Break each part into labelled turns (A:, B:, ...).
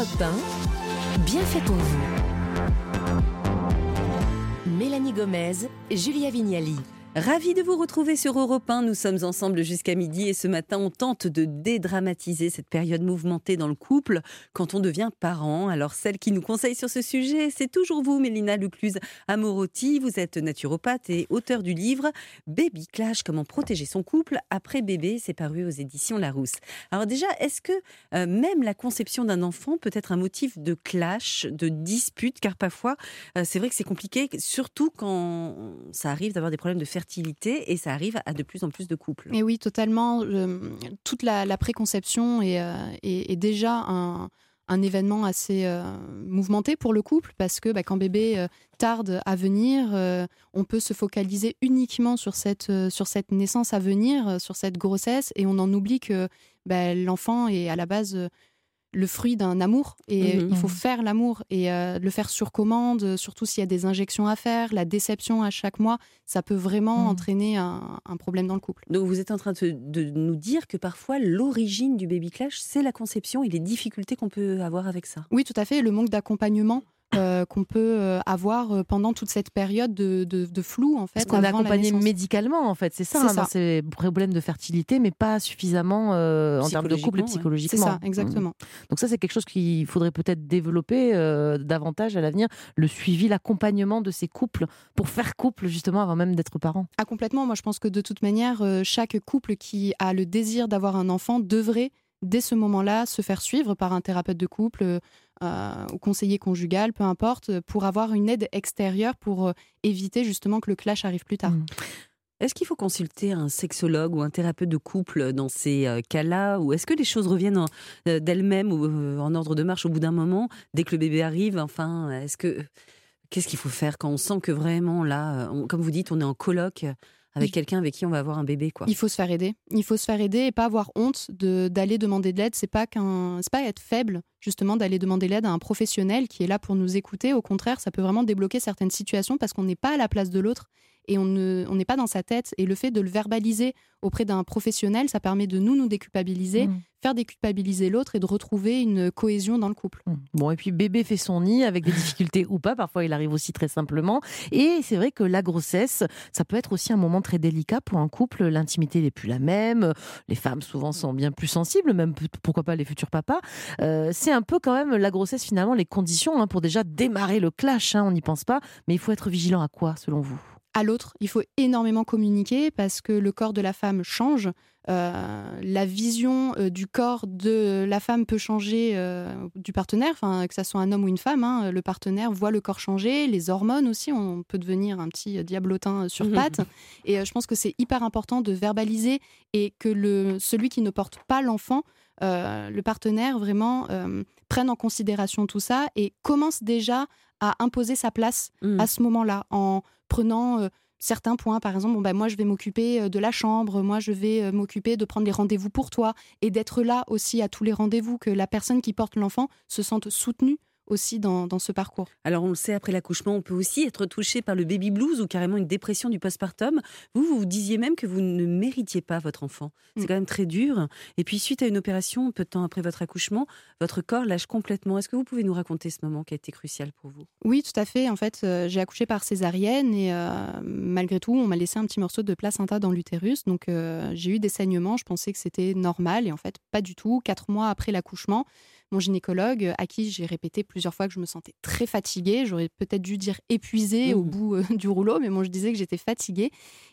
A: Europe 1, bien fait pour vous. Mélanie Gomez, Julia Vignali.
B: Ravi de vous retrouver sur Europe 1. Nous sommes ensemble jusqu'à midi et ce matin, on tente de dédramatiser cette période mouvementée dans le couple quand on devient parent. Alors, celle qui nous conseille sur ce sujet, c'est toujours vous, Mélina Lucluse Amorotti. Vous êtes naturopathe et auteur du livre Baby Clash, comment protéger son couple après bébé. C'est paru aux éditions Larousse. Alors déjà, est-ce que euh, même la conception d'un enfant peut être un motif de clash, de dispute? Car parfois, euh, c'est vrai que c'est compliqué, surtout quand ça arrive d'avoir des problèmes de fertilité et ça arrive à de plus en plus de couples.
C: Et oui, totalement. toute la, préconception est, euh, déjà un, un, événement assez euh, mouvementé pour le couple parce que bah, quand bébé euh, tarde à venir, on peut se focaliser uniquement sur cette, sur cette naissance à venir, sur cette grossesse et on en oublie que bah, l'enfant est à la base le fruit d'un amour et mhm. il faut faire l'amour et euh, le faire sur commande, surtout s'il y a des injections à faire, la déception à chaque mois, ça peut vraiment mhm. entraîner un, problème dans le couple.
B: Donc vous êtes en train de, de nous dire que parfois l'origine du baby clash, c'est la conception et les difficultés qu'on peut avoir avec ça.
C: Oui, tout à fait, le manque d'accompagnement euh, qu'on peut euh, avoir euh, pendant toute cette période de, flou en fait.
D: Parce qu'on est accompagné médicalement en fait, c'est ça, hein, dans ces problèmes de fertilité, mais pas suffisamment en termes de couple et psychologiquement.
C: C'est ça, exactement.
D: Mmh. Donc ça c'est quelque chose qu'il faudrait peut-être développer davantage à l'avenir, le suivi, l'accompagnement de ces couples pour faire couple justement avant même d'être parent.
C: Ah complètement, moi je pense que de toute manière, chaque couple qui a le désir d'avoir un enfant devrait dès ce moment-là se faire suivre par un thérapeute de couple, euh, ou conseiller conjugal, peu importe, pour avoir une aide extérieure pour euh, éviter justement que le clash arrive plus tard. Mmh.
B: Est-ce qu'il faut consulter un sexologue ou un thérapeute de couple dans ces euh, cas-là? Ou est-ce que les choses reviennent d'elles-mêmes ou en ordre de marche au bout d'un moment, dès que le bébé arrive? Enfin, est-ce que qu'est-ce qu'il faut faire quand on sent que vraiment là, comme vous dites, on est en colloque avec quelqu'un avec qui on va avoir un bébé quoi.
C: Il faut se faire aider. Il faut se faire aider et pas avoir honte de d'aller demander de l'aide, c'est pas qu'un c'est pas être faible justement d'aller demander l'aide à un professionnel qui est là pour nous écouter, au contraire, ça peut vraiment débloquer certaines situations parce qu'on n'est pas à la place de l'autre et on n'est on pas dans sa tête. Et le fait de le verbaliser auprès d'un professionnel, ça permet de nous nous déculpabiliser, mmh. faire déculpabiliser l'autre et de retrouver une cohésion dans le couple. Mmh.
D: Bon, et puis bébé fait son nid avec des difficultés ou pas, parfois il arrive aussi très simplement. Et c'est vrai que la grossesse, ça peut être aussi un moment très délicat pour un couple. L'intimité n'est plus la même. Les femmes souvent sont bien plus sensibles, même pourquoi pas les futurs papas. Euh, c'est un peu quand même la grossesse finalement, les conditions hein, pour déjà démarrer le clash. Hein, on n'y pense pas, mais il faut être vigilant à quoi selon vous?
C: À l'autre. Il faut énormément communiquer parce que le corps de la femme change. Euh, la vision euh, du corps de la femme peut changer euh, du partenaire, que ce soit un homme ou une femme. Hein. le partenaire voit le corps changer, les hormones aussi. On peut devenir un petit diablotin sur pattes. et je pense que c'est hyper important de verbaliser et que le, celui qui ne porte pas l'enfant, le partenaire, vraiment prenne en considération tout ça et commence déjà à imposer sa place mmh. à ce moment-là en prenant euh, certains points. Par exemple, bon, bah, moi, je vais m'occuper euh, de la chambre, moi, je vais euh, m'occuper de prendre les rendez-vous pour toi et d'être là aussi à tous les rendez-vous, que la personne qui porte l'enfant se sente soutenue aussi dans, ce parcours.
B: Alors on le sait, après l'accouchement, on peut aussi être touché par le baby blues ou carrément une dépression du postpartum. Vous, vous, disiez même que vous ne méritiez pas votre enfant. C'est mm. quand même très dur. Et puis suite à une opération, peu de temps après votre accouchement, votre corps lâche complètement. Est-ce que vous pouvez nous raconter ce moment qui a été crucial pour vous?
C: Oui, tout à fait. En fait, euh, j'ai accouché par césarienne et euh, malgré tout, on m'a laissé un petit morceau de placenta dans l'utérus. Donc euh, j'ai eu des saignements. Je pensais que c'était normal et en fait, pas du tout. Quatre mois après l'accouchement, mon gynécologue, à qui j'ai répété plusieurs fois que je me sentais très fatiguée. J'aurais peut-être dû dire épuisée au mmh. bout euh, du rouleau, mais moi je disais que j'étais fatiguée.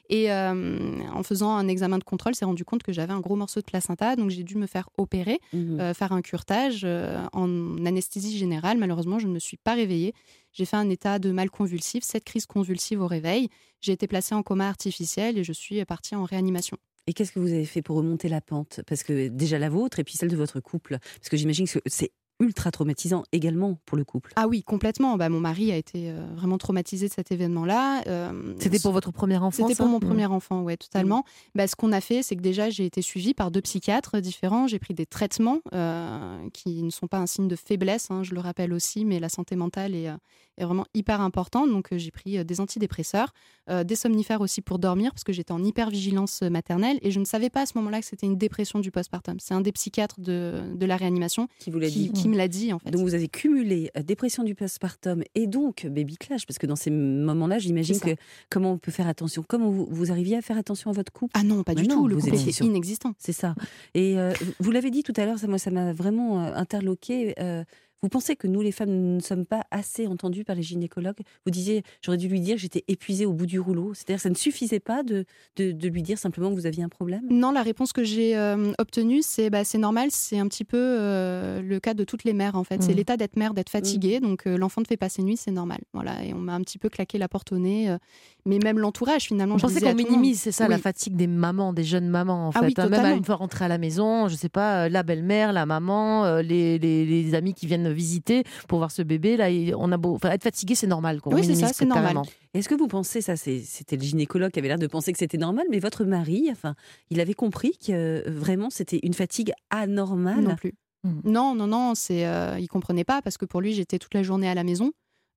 C: Et euh, en faisant un examen de contrôle, s'est rendu compte que j'avais un gros morceau de placenta, donc j'ai dû me faire opérer, mmh. euh, faire un curtage en anesthésie générale. Malheureusement, je ne me suis pas réveillée. J'ai fait un état de mal convulsif, cette crise convulsive au réveil. J'ai été placée en coma artificiel et je suis partie en réanimation.
B: Et qu'est-ce que vous avez fait pour remonter la pente? Parce que déjà la vôtre et puis celle de votre couple. Parce que j'imagine que c'est ultra traumatisant également pour le couple.
C: Ah oui, complètement. Bah, mon mari a été euh, vraiment traumatisé de cet événement-là.
D: Euh, C'était pour votre premier enfant
C: C'était pour mon premier enfant, ouais, totalement. Bah, ce qu'on a fait, c'est que déjà, j'ai été suivie par deux psychiatres différents. J'ai pris des traitements euh, qui ne sont pas un signe de faiblesse, hein, je le rappelle aussi, mais la santé mentale est, est vraiment hyper importante. Donc, j'ai pris des antidépresseurs, des somnifères aussi pour dormir, parce que j'étais en hypervigilance maternelle et je ne savais pas à ce moment-là que c'était une dépression du postpartum. C'est un des psychiatres de, de la réanimation
B: qui vous l'a dit. Qui
C: qui me l'a dit en fait.
B: Donc vous avez cumulé euh, dépression du postpartum et donc baby clash, parce que dans ces moments-là, j'imagine que comment on peut faire attention? Comment vous, vous arriviez à faire attention à votre couple?
C: Ah non, pas
B: Mais
C: du
B: non,
C: tout. Le
B: vous
C: couple
B: sur-
C: inexistant.
B: C'est ça. Et euh, vous l'avez dit tout à l'heure, ça, moi, ça m'a vraiment euh, interloqué. euh, vous pensez que nous, les femmes, ne sommes pas assez entendues par les gynécologues? Vous disiez, j'aurais dû lui dire que j'étais épuisée au bout du rouleau. C'est-à-dire, ça ne suffisait pas de, de, de lui dire simplement que vous aviez un problème?
C: Non, la réponse que j'ai euh, obtenue, c'est bah, c'est normal, c'est un petit peu euh, le cas de toutes les mères en fait. C'est
D: Mhm.
C: l'état d'être mère, d'être fatiguée, donc euh, l'enfant ne fait pas ses nuits, c'est normal. Voilà, et on m'a un petit peu claqué la porte au nez, euh, mais même l'entourage finalement. Je à
D: qu'on minimise, c'est ça, la fatigue des mamans, des jeunes mamans, en
C: Ah
D: fait.
C: oui,
D: hein. Même à
C: totalement.
D: une fois rentrée à la maison, je sais pas, euh, la belle-mère, la maman, euh, les, les, les amis qui viennent visiter pour voir ce bébé, là, on a beau, enfin, être fatigué, c'est normal. Quoi.
C: Oui, c'est ça, c'est normal.
B: Est-ce que vous pensez, ça c'était le gynécologue qui avait l'air de penser que c'était normal, mais votre mari, enfin, il avait compris que euh, vraiment c'était une fatigue anormale?
C: Non plus.
D: Mhm.
C: Non, non, non, c'est, euh, il comprenait pas parce que pour lui, j'étais toute la journée à la maison.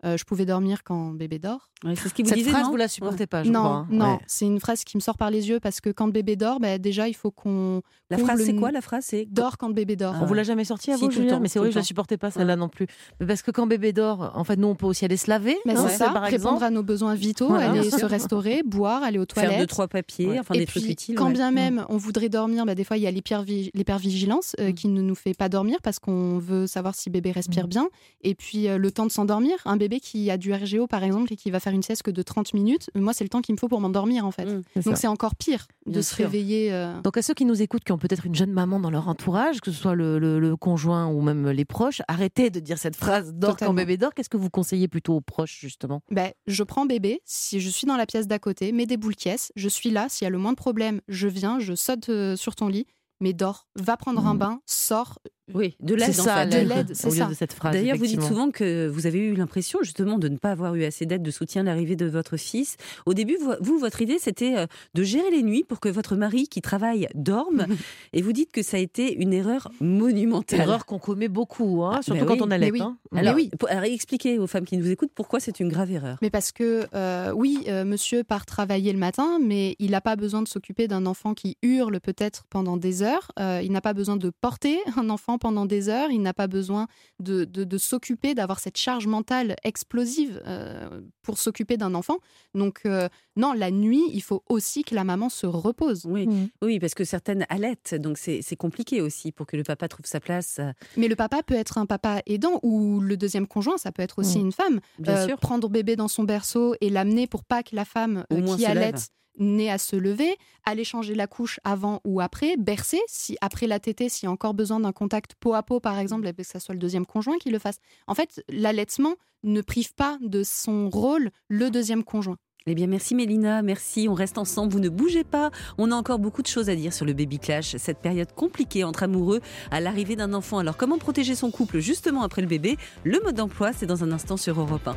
C: Euh, je pouvais dormir quand bébé dort.
B: Ouais, C'est ce qu'il vous
D: Cette
B: disait,
D: phrase,
B: non
D: vous la supportez pas, je
C: non,
D: crois. hein.
C: non,
D: Ouais.
C: c'est une phrase qui me sort par les yeux parce que quand bébé dort, bah, déjà, il faut qu'on
B: La phrase, c'est quoi la phrase C'est
C: dort quand bébé dort.
B: Ah
D: On vous l'a jamais sorti à
B: Si,
D: vous, Julien Mais c'est vrai je la supportais pas celle-là non plus. Mais Parce que quand bébé dort, en fait, nous, on peut aussi aller se laver.
C: Mais
D: hein,
C: c'est ça,
D: par
C: répondre à nos besoins vitaux,
D: Voilà.
C: aller se restaurer, boire, aller aux toilettes.
B: faire deux trois papiers,
D: Ouais.
B: enfin
C: et
B: des
C: puis,
B: trucs utiles.
C: quand bien même on voudrait dormir, bah, des fois il y a l'hypervi- l'hypervigilance euh,
D: Mm.
C: qui ne nous fait pas dormir parce qu'on veut savoir si bébé respire
D: Mm.
C: bien. Et puis euh, le temps de s'endormir, un bébé qui a du RGO par exemple et qui va faire une sieste que de 30 minutes, moi c'est le temps qu'il me faut pour m'endormir en fait.
B: Mm.
C: Donc c'est encore pire de
B: Bien
C: se
B: sûr.
C: réveiller. euh,
D: Donc à ceux qui nous écoutent, qui ont peut-être une jeune maman dans leur entourage, que ce soit le, le- le conjoint ou même les proches, arrêtez de dire cette phrase dors quand
C: Totalement.
D: bébé dort. Qu'est-ce que vous conseillez plutôt aux proches justement?
C: Ben, je prends bébé, si je suis dans la pièce d'à côté, mets des boules caisses, je suis là, s'il y a le moins de problème, je viens, je saute euh, sur ton lit, mais dors, va prendre un
D: Mhm.
C: bain, sors.
B: Oui, de l'aide
D: C'est
B: en
D: ça,
B: fait.
C: de
D: l'aide,
C: l'aide, c'est
D: au lieu
C: ça.
D: de cette phrase.
B: D'ailleurs, vous dites souvent que vous avez eu l'impression justement de ne pas avoir eu assez d'aide, de soutien à l'arrivée de votre fils. Au début, vous, votre idée, c'était euh, de gérer les nuits pour que votre mari qui travaille dorme. et vous dites que ça a été une erreur monumentale.
D: Erreur qu'on commet beaucoup, hein,
B: Ah,
D: surtout
B: bah
D: quand
B: oui,
D: on allait.
C: oui.
D: hein.
B: Alors,
C: oui.
B: pour- alors, expliquez aux femmes qui nous écoutent pourquoi c'est une grave erreur.
C: Mais parce que, euh, oui, euh, monsieur part travailler le matin, mais il n'a pas besoin de s'occuper d'un enfant qui hurle peut-être pendant des heures. Euh, il n'a pas besoin de porter un enfant pendant des heures. Il n'a pas besoin de, de- de s'occuper, d'avoir cette charge mentale explosive euh, pour s'occuper d'un enfant. Donc, euh, non, la nuit, il faut aussi que la maman se repose.
B: Oui,
D: Mhm.
B: oui, parce que certaines allaitent, donc c'est c'est compliqué aussi pour que le papa trouve sa place. euh,
C: Mais le papa peut être un papa aidant ou le deuxième conjoint, ça peut être aussi
D: Mm.
C: une femme.
B: Bien
C: Euh,
B: sûr.
C: Prendre bébé dans son berceau et l'amener pour pas que la femme
B: Au
C: euh,
B: moins
C: qui
B: se
C: n'ait à se lever, aller changer la couche avant ou après, bercer, si après la tétée, s'il y a encore besoin d'un contact peau à peau par exemple, et que ce soit le deuxième conjoint qui le fasse. En fait, l'allaitement ne prive pas de son rôle le deuxième conjoint.
B: Eh bien, merci Mélina, merci. On reste ensemble, vous ne bougez pas. On a encore beaucoup de choses à dire sur le baby clash, cette période compliquée entre amoureux à l'arrivée d'un enfant. Alors, comment protéger son couple justement après le bébé? Le mode d'emploi, c'est dans un instant sur Europe 1.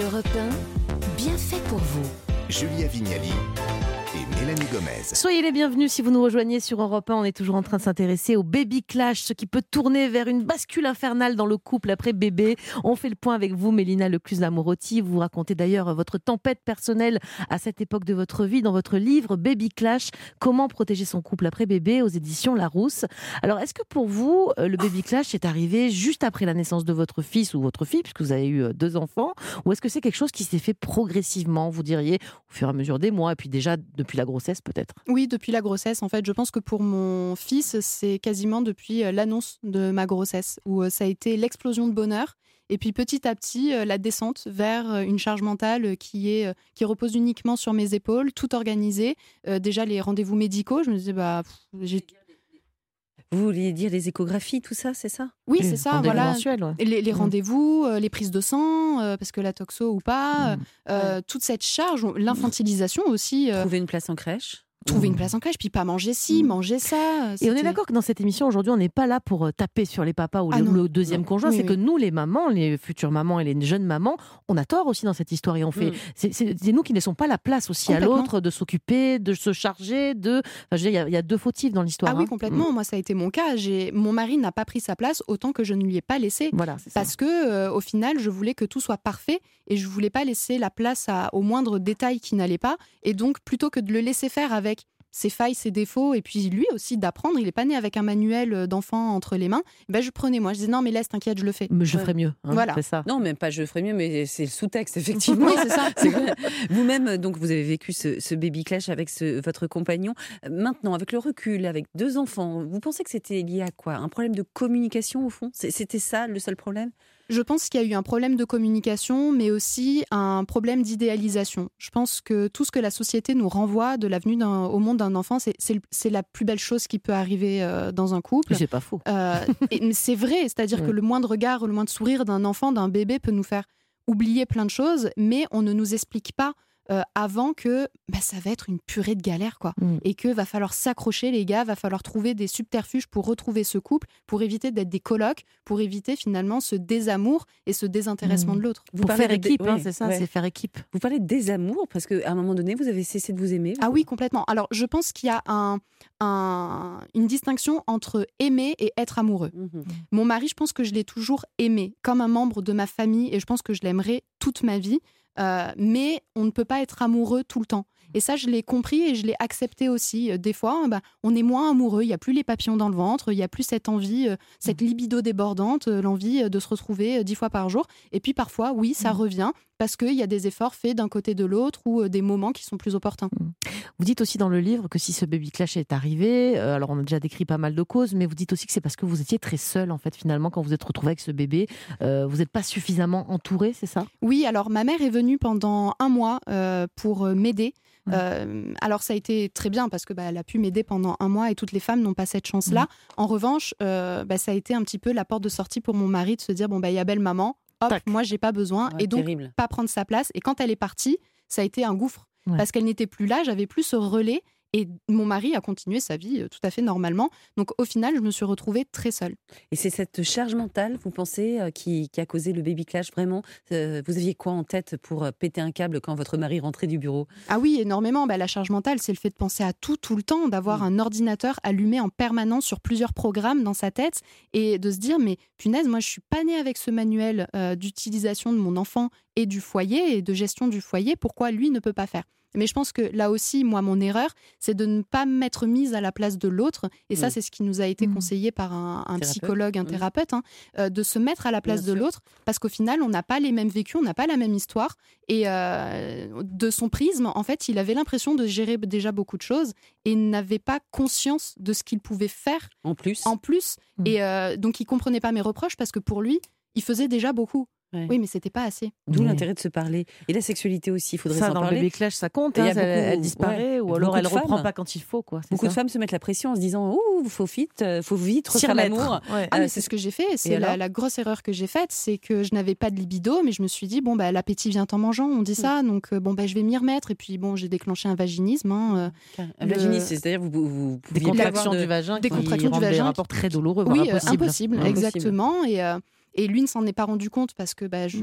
A: Europe 1, bien fait pour vous.
E: Julia Vignali et
D: Soyez les bienvenus si vous nous rejoignez sur Europe 1. On est toujours en train de s'intéresser au baby clash, ce qui peut tourner vers une bascule infernale dans le couple après bébé. On fait le point avec vous, Mélina Lecluse-Lamorotti. Vous racontez d'ailleurs votre tempête personnelle à cette époque de votre vie dans votre livre Baby Clash, comment protéger son couple après bébé aux éditions Larousse. Alors, est-ce que pour vous, euh, le baby clash est arrivé juste après la naissance de votre fils ou votre fille, puisque vous avez eu euh, deux enfants, ou est-ce que c'est quelque chose qui s'est fait progressivement, vous diriez, au fur et à mesure des mois, et puis déjà depuis la grossesse peut-être?
C: Oui, depuis la grossesse, en fait, je pense que pour mon fils, c'est quasiment depuis euh, l'annonce de ma grossesse, où euh, ça a été l'explosion de bonheur. Et puis petit à petit, euh, la descente vers une charge mentale qui, est, qui repose uniquement sur mes épaules, tout organisé. Déjà, les rendez-vous médicaux, je me disais, bah, j'ai...
B: Vous vouliez dire les échographies, tout ça, c'est ça?
C: Oui, c'est ça,
D: Rendez-vous
C: voilà.
D: mensuels, ouais.
C: Et Les, les
D: Mm.
C: rendez-vous, euh, les prises de sang, euh, parce que la toxo ou pas,
D: Mm.
C: euh, toute cette charge, l'infantilisation aussi, euh,
B: Trouver une place en crèche
C: trouver une place en crèche, puis pas manger ci,
D: Mm.
C: manger ça. euh,
D: Et on est d'accord que dans cette émission aujourd'hui, on n'est pas là pour euh, taper sur les papas ou,
C: Ah
D: le deuxième
B: Non.
D: conjoint.
C: Oui,
D: c'est
C: oui.
D: que nous, les mamans, les futures mamans et les jeunes mamans, on a tort aussi dans cette histoire. Et on fait,
B: Mm.
D: c'est- nous qui ne laissons pas la place aussi à l'autre de s'occuper, de se charger, de. Enfin, je il y a- il y, a deux fautifs dans l'histoire.
C: Ah oui,
D: hein.
C: complètement. Moi, ça a été mon cas. Mon mari n'a pas pris sa place autant que je ne lui ai pas laissé.
D: Voilà.
C: Parce que euh, au final, je voulais que tout soit parfait et je voulais pas laisser la place à, au moindre détail qui n'allait pas. Et donc, plutôt que de le laisser faire avec ses failles, ses défauts, et puis lui aussi d'apprendre. Il est pas né avec un manuel d'enfant entre les mains. Ben, je prenais moi, je disais non, mais laisse, t'inquiète, je le fais.
D: Mais je ferais mieux. hein,
C: Voilà.
D: c'est ça.
B: Non, même pas je ferais mieux, mais c'est le sous-texte, effectivement.
C: Oui, c'est ça.
B: Vous-même, donc, vous avez vécu ce, ce baby clash avec ce- votre compagnon. Euh, Maintenant, avec le recul, avec deux enfants, vous pensez que c'était lié à quoi? Un problème de communication, au fond? C'était ça le seul problème?
C: Je pense qu'il y a eu un problème de communication, mais aussi un problème d'idéalisation. Je pense que tout ce que la société nous renvoie de la venue d'un- au monde d'un enfant, c'est- la plus belle chose qui peut arriver euh, dans un couple.
D: C'est pas faux.
C: Euh, c'est vrai, c'est-à-dire
D: Ouais.
C: que le moindre regard, le moindre sourire d'un enfant, d'un bébé peut nous faire oublier plein de choses, mais on ne nous explique pas euh, avant que bah, ça va être une purée de galère, quoi.
D: Mm.
C: Et que va falloir s'accrocher, les gars, va falloir trouver des subterfuges pour retrouver ce couple, pour éviter d'être des colocs, pour éviter finalement ce désamour et ce désintéressement
D: Mm.
C: de l'autre.
B: Vous
D: Pour
B: parlez
D: faire
B: de-
D: équipe, hein,
B: ouais,
D: c'est ça,
B: ouais.
D: c'est faire équipe.
B: Vous parlez de désamour parce qu'à un moment donné, vous avez cessé de vous aimer.
C: Ah oui, complètement. Alors, je pense qu'il y a un, un- une distinction entre aimer et être amoureux.
B: Mhm.
C: Mon mari, je pense que je l'ai toujours aimé comme un membre de ma famille et je pense que je l'aimerai toute ma vie. Euh, mais on ne peut pas être amoureux tout le temps. Et ça, je l'ai compris et je l'ai accepté aussi. Euh, Des fois, bah, on est moins amoureux, il n'y a plus les papillons dans le ventre, il n'y a plus cette envie, euh, cette libido débordante, l'envie de se retrouver dix fois par jour. Et puis parfois, oui, ça
D: Mm.
C: revient parce qu'il y a des efforts faits d'un côté de l'autre ou euh, des moments qui sont plus opportuns.
D: Vous dites aussi dans le livre que si ce baby clash est arrivé, euh, alors on a déjà décrit pas mal de causes, mais vous dites aussi que c'est parce que vous étiez très seul en fait finalement quand vous êtes retrouvé avec ce bébé, euh, vous n'êtes pas suffisamment entouré, c'est ça?
C: Oui, alors ma mère est venue pendant un mois euh, pour m'aider. Euh, alors ça a été très bien parce que bah, elle a pu m'aider pendant un mois et toutes les femmes n'ont pas cette chance-là.
D: Mhm.
C: En revanche, euh, bah, ça a été un petit peu la porte de sortie pour mon mari de se dire bon bah il y a belle maman, hop,
D: Tac.
C: moi j'ai pas besoin
B: Ouais,
C: et donc
B: terrible.
C: pas prendre sa place. Et quand elle est partie, ça a été un gouffre
D: Ouais.
C: parce qu'elle n'était plus là, j'avais plus ce relais. Et mon mari a continué sa vie euh, tout à fait normalement. Donc au final, je me suis retrouvée très seule.
B: Et c'est cette charge mentale, vous pensez, euh, qui, qui a causé le baby clash vraiment Euh, Vous aviez quoi en tête pour péter un câble quand votre mari rentrait du bureau?
C: Ah oui, énormément. Bah, la charge mentale, c'est le fait de penser à tout, tout le temps, d'avoir
B: Mm.
C: un ordinateur allumé en permanence sur plusieurs programmes dans sa tête et de se dire, mais punaise, moi, je suis pas née avec ce manuel euh, d'utilisation de mon enfant et du foyer et de gestion du foyer. Pourquoi lui ne peut pas faire? Mais je pense que là aussi, moi, mon erreur, c'est de ne pas m'être mise à la place de l'autre. Et ça,
B: Mm.
C: c'est ce qui nous a été
D: Mm.
C: conseillé par un, psychologue, un
B: Mm.
C: thérapeute, hein, euh, de se mettre à la place
B: Bien
C: de l'autre. Parce qu'au final, on n'a pas les mêmes vécus, on n'a pas la même histoire. Et euh, de son prisme, en fait, il avait l'impression de gérer déjà beaucoup de choses et n'avait pas conscience de ce qu'il pouvait faire
B: En plus
C: en plus. Et euh, donc, il comprenait pas mes reproches parce que pour lui, il faisait déjà beaucoup.
B: Ouais.
C: Oui, mais c'était pas assez.
B: D'où
D: Ouais.
B: l'intérêt de se parler. Et la sexualité aussi, il faudrait
D: Ça
B: s'en
D: dans le baby clash ça compte, hein,
B: a
D: elle,
B: beaucoup-
D: elle disparaît
B: ouais,
D: ou alors elle reprend
B: femmes.
D: pas quand il faut quoi. c'est
B: Beaucoup de femmes se mettent la pression en se disant Oh, faut vite, euh, faut vite
D: S'y
B: refaire
D: remettre.
B: l'amour.
D: Ouais.
C: Ah,
B: Euh,
C: mais
B: c'est-
C: c'est ce que j'ai fait. C'est la, grosse erreur que j'ai faite, c'est que je n'avais pas de libido, mais je me suis dit bon bah l'appétit vient en mangeant, on dit ça, donc euh, bon bah je vais m'y remettre. Et puis bon, j'ai déclenché un vaginisme. hein, euh,
B: Un
C: Le-
B: vaginisme, c'est-à-dire vous, vous, vous
D: Des contractions du vagin
C: des
D: qui
C: contractions du
D: rendent des
C: vagin
D: rapports très douloureux,
C: Oui, impossible, exactement. Et, euh, et lui ne s'en est pas rendu compte parce que bah, je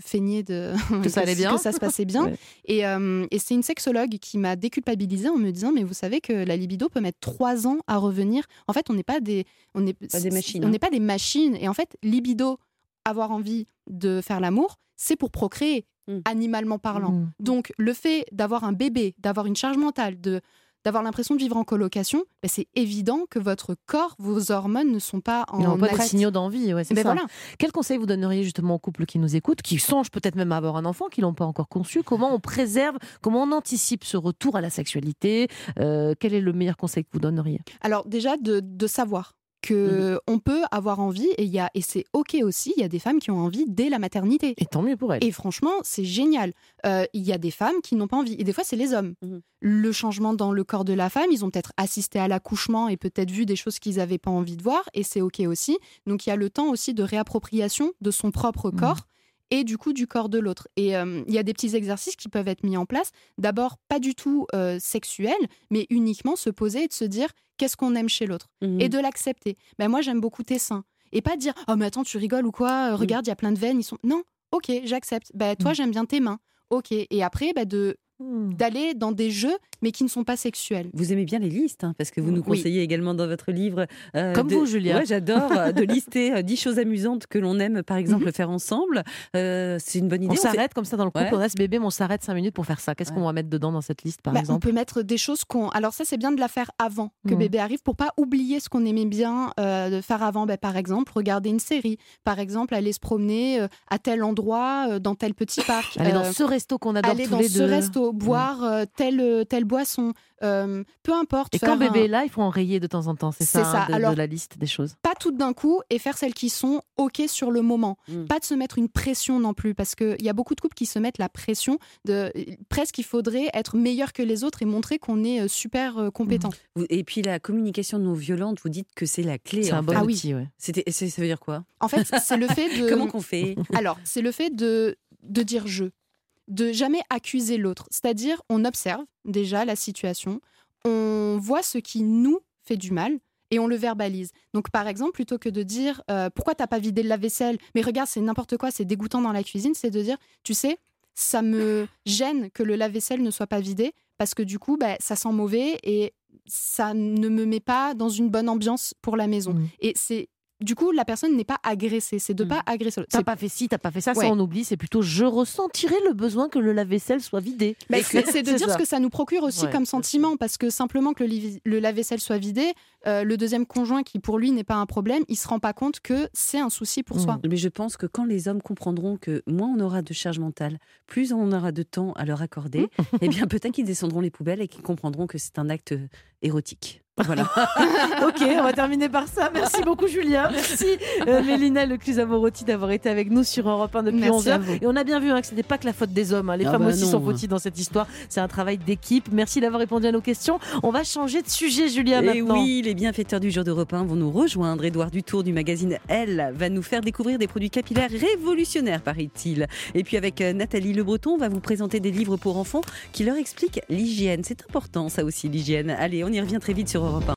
C: feignais de
D: Que ça allait bien.
C: que ça se passait bien.
D: Ouais.
C: Et, euh, et c'est une sexologue qui m'a déculpabilisée en me disant mais vous savez que la libido peut mettre trois ans à revenir. En fait, on n'est pas des on n'est
B: Pas des machines,
C: On
B: hein.
C: n'est pas des machines. Et en fait, libido, avoir envie de faire l'amour, c'est pour procréer,
B: Mm.
C: animalement parlant.
D: Mm.
C: Donc, le fait d'avoir un bébé, d'avoir une charge mentale, de d'avoir l'impression de vivre en colocation, ben, c'est évident que votre corps, vos hormones ne sont pas en
D: n'ont pas de signaux d'envie, ouais, c'est
C: Ben
D: ça.
C: voilà.
D: Quel conseil vous donneriez justement aux couples qui nous écoutent, qui songent peut-être même à avoir un enfant, qui l'ont pas encore conçu? Comment on préserve, comment on anticipe ce retour à la sexualité? Euh, Quel est le meilleur conseil que vous donneriez?
C: Alors déjà de, de savoir que
D: Mhm.
C: on peut avoir envie et il y a et c'est ok aussi. Il y a des femmes qui ont envie dès la maternité.
D: Et tant mieux pour elles.
C: Et franchement, c'est génial. Euh, Il y a des femmes qui n'ont pas envie. Et des fois, c'est les hommes.
B: Mhm.
C: Le changement dans le corps de la femme, ils ont peut-être assisté à l'accouchement et peut-être vu des choses qu'ils n'avaient pas envie de voir. Et c'est OK aussi. Donc, il y a le temps aussi de réappropriation de son propre
D: Mhm.
C: corps et du coup du corps de l'autre. Et euh, il y a des petits exercices qui peuvent être mis en place. D'abord, pas du tout euh, sexuels, mais uniquement se poser et de se dire qu'est-ce qu'on aime chez l'autre
B: Mhm.
C: et de l'accepter. Ben moi j'aime beaucoup tes seins et pas dire oh mais attends tu rigoles ou quoi? Euh, regarde il y a plein de veines ils sont non ok j'accepte ben toi
D: Mm.
C: j'aime bien tes mains ok et après ben de
D: Hmm.
C: d'aller dans des jeux, mais qui ne sont pas sexuels.
B: Vous aimez bien les listes, hein, parce que vous nous
C: Oui.
B: conseillez également dans votre livre. euh,
D: Comme
B: de-
D: vous, Julia.
B: Ouais, j'adore euh, de lister euh, 10 choses amusantes que l'on aime, par exemple, faire ensemble. Euh, c'est une bonne idée.
D: On s'arrête comme ça dans le couple,
B: Ouais.
D: on a ce bébé, mais on s'arrête 5 minutes pour faire ça. Qu'est-ce
B: Ouais.
D: qu'on va mettre dedans dans cette liste, par
C: Bah, on
D: exemple?
C: peut mettre des choses qu'on. Alors ça, c'est bien de la faire avant que
D: Mhm.
C: bébé arrive pour pas oublier ce qu'on aimait bien euh, de faire avant. Bah, par exemple, regarder une série. Par exemple, aller se promener euh, à tel endroit, euh, dans tel petit parc.
D: Aller
C: Euh,
D: dans ce resto qu'on adore
C: aller
D: tous
C: dans
D: les
C: ce
D: deux.
C: Resto, boire euh, telle, euh, telle boisson. euh, peu importe.
D: Et quand bébé
C: un-
D: est là, il faut enrayer de temps en temps. C'est ça,
C: ça.
D: hein, de, de
C: Alors-
D: la liste des choses.
C: pas toutes d'un coup et faire celles qui sont OK sur le moment.
B: Mm.
C: Pas de se mettre une pression non plus, parce qu'il y a beaucoup de couples qui se mettent la pression de presque il faudrait être meilleur que les autres et montrer qu'on est euh, super euh, compétent.
B: Vous- Et puis la communication non violente, vous dites que c'est la clé.
D: C'est un bon.
C: Ah oui.
D: outil, ouais.
B: C'était- c'est- Ça veut dire quoi?
C: En fait, c'est le fait de
B: Comment qu'on fait?
C: Alors, c'est le fait de, de dire je, de jamais accuser l'autre. C'est-à-dire, on observe déjà la situation, on voit ce qui nous fait du mal et on le verbalise. Donc, par exemple, plutôt que de dire euh, pourquoi t'as pas vidé le lave-vaisselle, mais regarde, c'est n'importe quoi, c'est dégoûtant dans la cuisine, c'est de dire tu sais, ça me gêne que le lave-vaisselle ne soit pas vidé parce que du coup, bah, ça sent mauvais et ça ne me met pas dans une bonne ambiance pour la maison.
D: Mm.
C: Et c'est du coup, la personne n'est pas agressée, c'est de
B: Mm.
C: pas agresser l'autre.
D: T'as
C: C'est
D: pas fait ci, t'as pas fait ça,
C: Ouais.
D: ça on oublie. C'est plutôt je ressentirais le besoin que le lave-vaisselle soit vidé.
C: Bah, c'est de dire
D: ça.
C: ce que ça nous procure aussi
D: Ouais,
C: comme sentiment, parce que simplement que le, lave-vaisselle soit vidé, euh, le deuxième conjoint qui pour lui n'est pas un problème, il se rend pas compte que c'est un souci pour
D: Mm.
C: soi.
B: Mais je pense que quand les hommes comprendront que moins on aura de charge mentale, plus on aura de temps à leur accorder, eh bien peut-être qu'ils descendront les poubelles et qu'ils comprendront que c'est un acte euh, érotique. Voilà.
D: ok, on va terminer par ça. Merci beaucoup, Julien. Merci, euh, Mélina Lecluse-Amorotti, d'avoir été avec nous sur Europe 1 depuis
C: Merci
D: 11
C: à
D: heures.
C: vous.
D: Et on a bien vu hein, que ce n'était pas que la faute des hommes. hein. Les
B: Ah
D: femmes
B: bah
D: aussi
B: non.
D: sont fautives dans cette histoire. C'est un travail d'équipe. Merci d'avoir répondu à nos questions. On va changer de sujet, Julien,
B: Et
D: maintenant.
B: oui, les bienfaiteurs du jour d'Europe 1 vont nous rejoindre. Édouard Dutour du magazine Elle va nous faire découvrir des produits capillaires révolutionnaires, paraît-il. Et puis avec euh, Nathalie Le Breton, on va vous présenter des livres pour enfants qui leur expliquent l'hygiène. C'est important, ça aussi, l'hygiène. Allez, on y revient très vite sur Europe 1.